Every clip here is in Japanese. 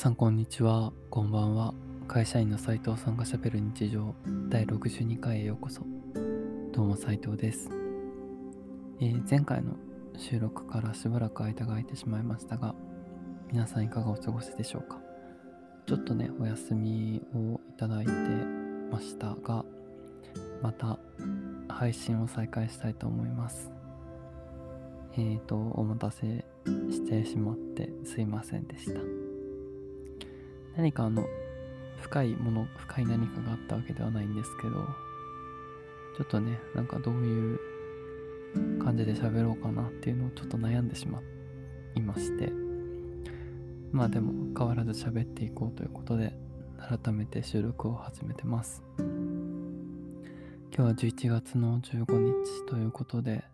さんこんにちは、こんばんは。会社員の斉藤さんがしゃべる日常第62回へようこそ。どうも斉藤です。えー前回の収録からしばらく間が空いてしまいましたが、皆さんいかがお過ごしでしょうか？ちょっとね、お休みをいただいてましたが、また配信を再開したいと思います。えーと、お待たせしてしまってすいませんでした。何かあの、深いもの、深い何かがあったわけではないんですけど、ちょっとね、なんかどういう感じで喋ろうかなっていうのをちょっと悩んでしまいまして、まあでも変わらず喋っていこうということで、改めて収録を始めてます。今日は11月の15日ということで、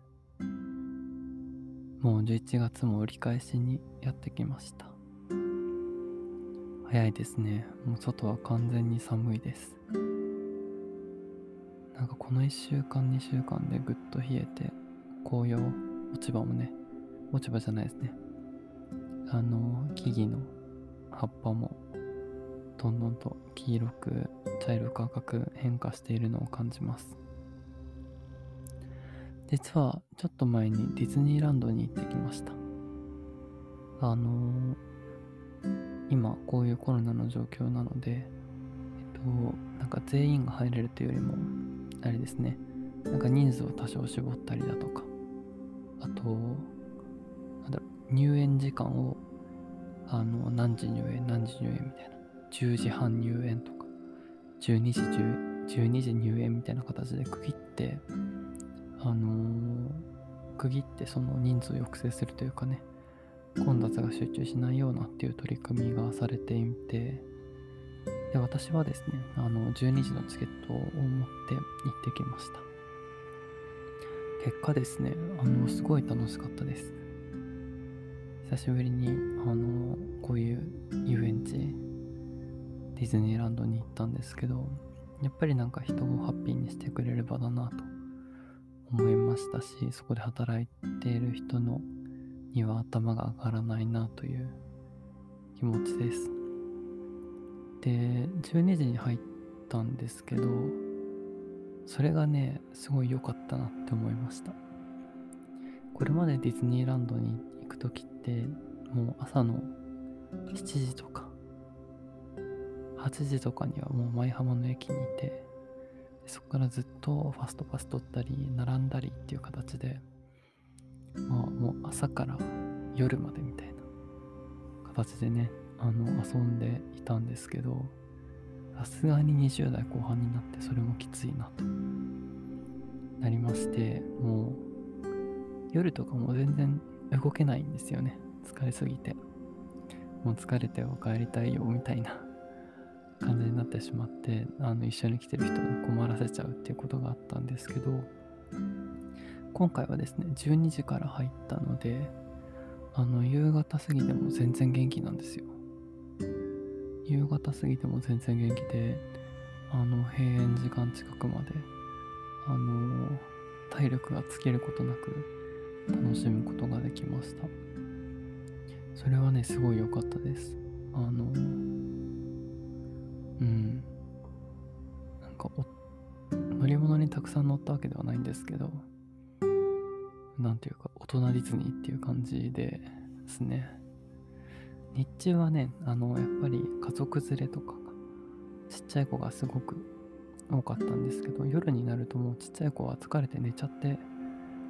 もう11月も折り返しにやってきました。早いですね。もう外は完全に寒いです。なんかこの1週間2週間でぐっと冷えて、紅葉、落ち葉もね、落ち葉じゃないですね。あの、木々の葉っぱもどんどんと黄色く茶色く赤く変化しているのを感じます。実はちょっと前にディズニーランドに行ってきました。あのー今こういうコロナの状況なので、えっと、なんか全員が入れるというよりも、あれですね、なんか人数を多少絞ったりだとか、あと、なんだろう、入園時間を、あの、何時入園、何時入園みたいな、10時半入園とか、12時10、12時入園みたいな形で区切って、あのー区切ってその人数を抑制するというかね、混雑が集中しないようなっていう取り組みがされていて、で、私はですね、あの、12時のチケットを持って行ってきました。結果ですね、あの、すごい楽しかったです。久しぶりに、あの、こういう遊園地、ディズニーランドに行ったんですけど、やっぱりなんか人をハッピーにしてくれる場だなと思いましたし、そこで働いている人のには頭が上がらないなという気持ちです。で、12時に入ったんですけど、それがね、すごい良かったなって思いました。これまでディズニーランドに行くときって、もう朝の7時とか、8時とかにはもう舞浜の駅にいて、そこからずっとファストパス取ったり、並んだりっていう形で、まあもう朝から夜までみたいな形でね、あの遊んでいたんですけど、さすがに20代後半になってそれもきついなとなりまして、もう夜とかも全然動けないんですよね。疲れすぎて。もう疲れてお帰りたいよみたいな感じになってしまって、あの一緒に来てる人に困らせちゃうっていうことがあったんですけど、今回はですね、12時から入ったので、あの、夕方過ぎでも全然元気なんですよ。夕方過ぎても全然元気で、あの、閉園時間近くまで、あの、体力が尽きることなく楽しむことができました。それはね、すごい良かったです。あの、うん。なんかお、乗り物にたくさん乗ったわけではないんですけど、なんていうか、大人ディズニーっていう感じでですね。日中はね、あの、やっぱり家族連れとかが、ちっちゃい子がすごく多かったんですけど、夜になるともうちっちゃい子は疲れて寝ちゃって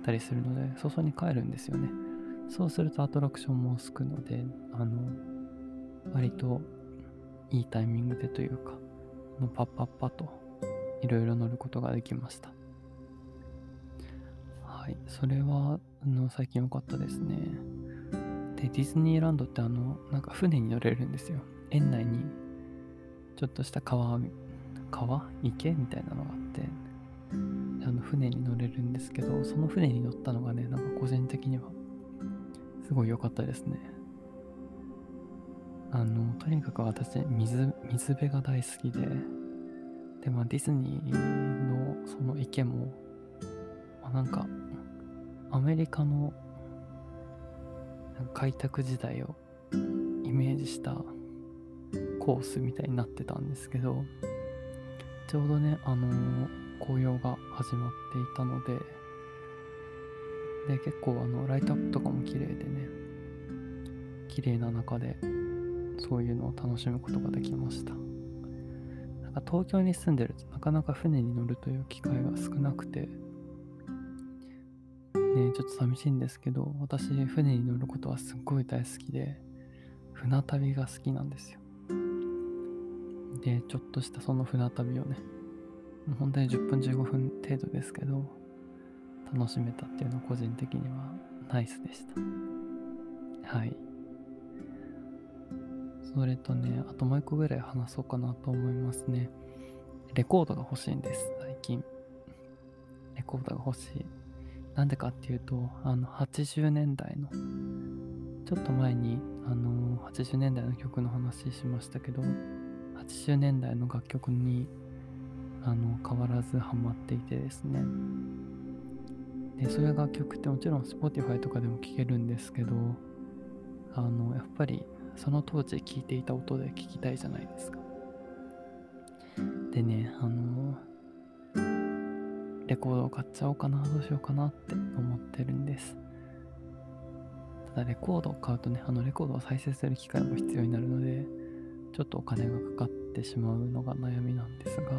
たりするので、早々に帰るんですよね。そうするとアトラクションもすくので、あの、割といいタイミングでというか、パッパッパといろいろ乗ることができました。い、それはあの最近良かったですね。で、ディズニーランドってあの、なんか船に乗れるんですよ。園内にちょっとした川、川？池？みたいなのがあって、あの船に乗れるんですけど、その船に乗ったのがね、なんか個人的にはすごい良かったですね。あの、とにかく私、水、水辺が大好きで、で、まあディズニーのその池も、まあ、なんか、アメリカの開拓時代をイメージしたコースみたいになってたんですけど、ちょうどね、あのー、紅葉が始まっていたので、で、結構あの、ライトアップとかも綺麗でね、綺麗な中で、そういうのを楽しむことができました。なんか東京に住んでるとなかなか船に乗るという機会が少なくて、ね、ちょっと寂しいんですけど、私、船に乗ることはすっごい大好きで、船旅が好きなんですよ。で、ちょっとしたその船旅をね、本当に10分15分程度ですけど、楽しめたっていうのは個人的にはナイスでした。はい。それとね、あともう一個ぐらい話そうかなと思いますね。レコードが欲しいんです、最近。レコードが欲しい。なんでかっていうと、あの、80年代の、ちょっと前に、あの、80年代の曲の話しましたけど、80年代の楽曲に、あの、変わらずハマっていてですね。で、そういう楽曲ってもちろん Spotify とかでも聴けるんですけど、あの、やっぱりその当時聴いていた音で聴きたいじゃないですか。でね、あのレコードを買っちゃおうかな、どうしようかなって思ってるんです。ただレコードを買うとね、あのレコードを再生する機会も必要になるので、ちょっとお金がかかってしまうのが悩みなんですが、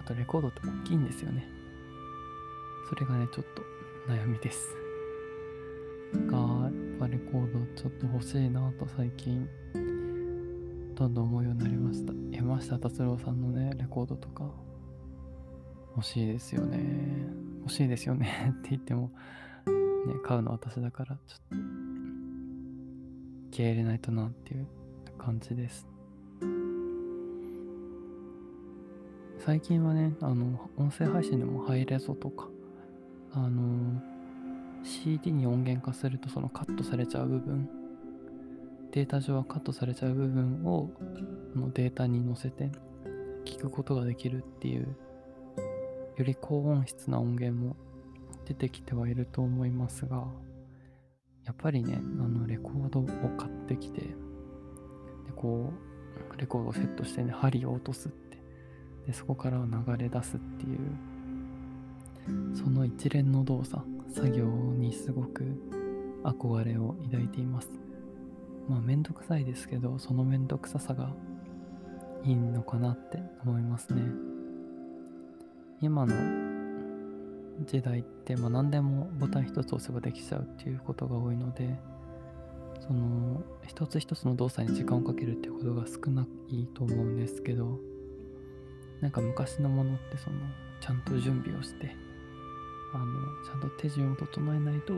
あとレコードって大きいんですよね。それがね、ちょっと悩みです。が、やっぱレコードちょっと欲しいなと最近、どんどん思うようになりました。山下達郎さんのね、レコードとか、欲しいですよね。欲しいですよね って言っても、ね、買うの私だから、ちょっと、受け入れないとなっていう感じです。最近はね、あの、音声配信でもハイレゾとか、あの、CD に音源化するとそのカットされちゃう部分、データ上はカットされちゃう部分をのデータに載せて聞くことができるっていうより高音質な音源も出てきてはいると思いますが、やっぱりね、あのレコードを買ってきて、で、こう、レコードをセットしてね、針を落とすって、で、そこから流れ出すっていう、その一連の動作、作業にすごく憧れを抱いています。まあ、めんどくさいですけど、そのめんどくささがいいのかなって思いますね。今の時代って、まあ、何でもボタン一つ押せばできちゃうっていうことが多いのでその一つ一つの動作に時間をかけるっていうことが少ないと思うんですけどなんか昔のものってそのちゃんと準備をしてあのちゃんと手順を整えないと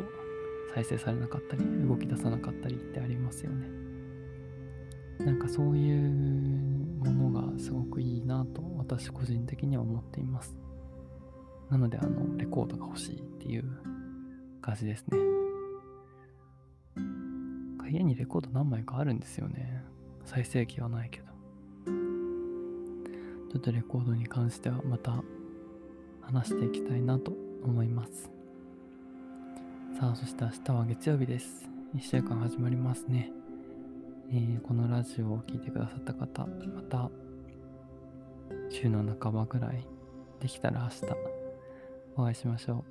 再生されなかったり動き出さなかったりってありますよね。なんかそういうものがすごくいいなと私個人的には思っています。なので、あの、レコードが欲しいっていう感じですね。家にレコード何枚かあるんですよね。再生機はないけど。ちょっとレコードに関してはまた話していきたいなと思います。さあ、そして明日は月曜日です。1週間始まりますね。えー、このラジオを聴いてくださった方、また週の半ばぐらいできたら明日お会いしましょ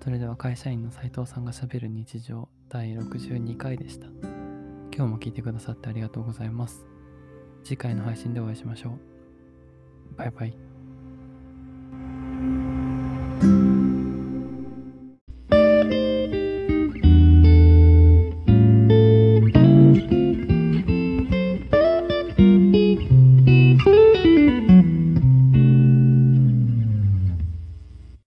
う。それでは会社員の斉藤さんがしゃべる日常第62回でした。今日も聞いてくださってありがとうございます。次回の配信でお会いしましょう。バイバイ。